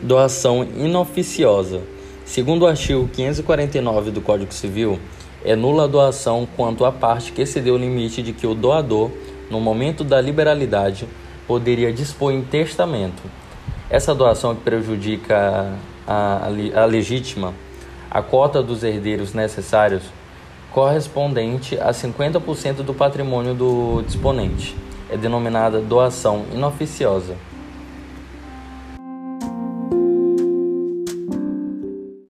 doação inoficiosa. Segundo o artigo 549 do Código Civil, é nula a doação quanto à parte que excedeu o limite de que o doador, no momento da liberalidade, poderia dispor em testamento. Essa doação é que prejudica a, a, a legítima, a cota dos herdeiros necessários, correspondente a 50% do patrimônio do disponente, é denominada doação inoficiosa.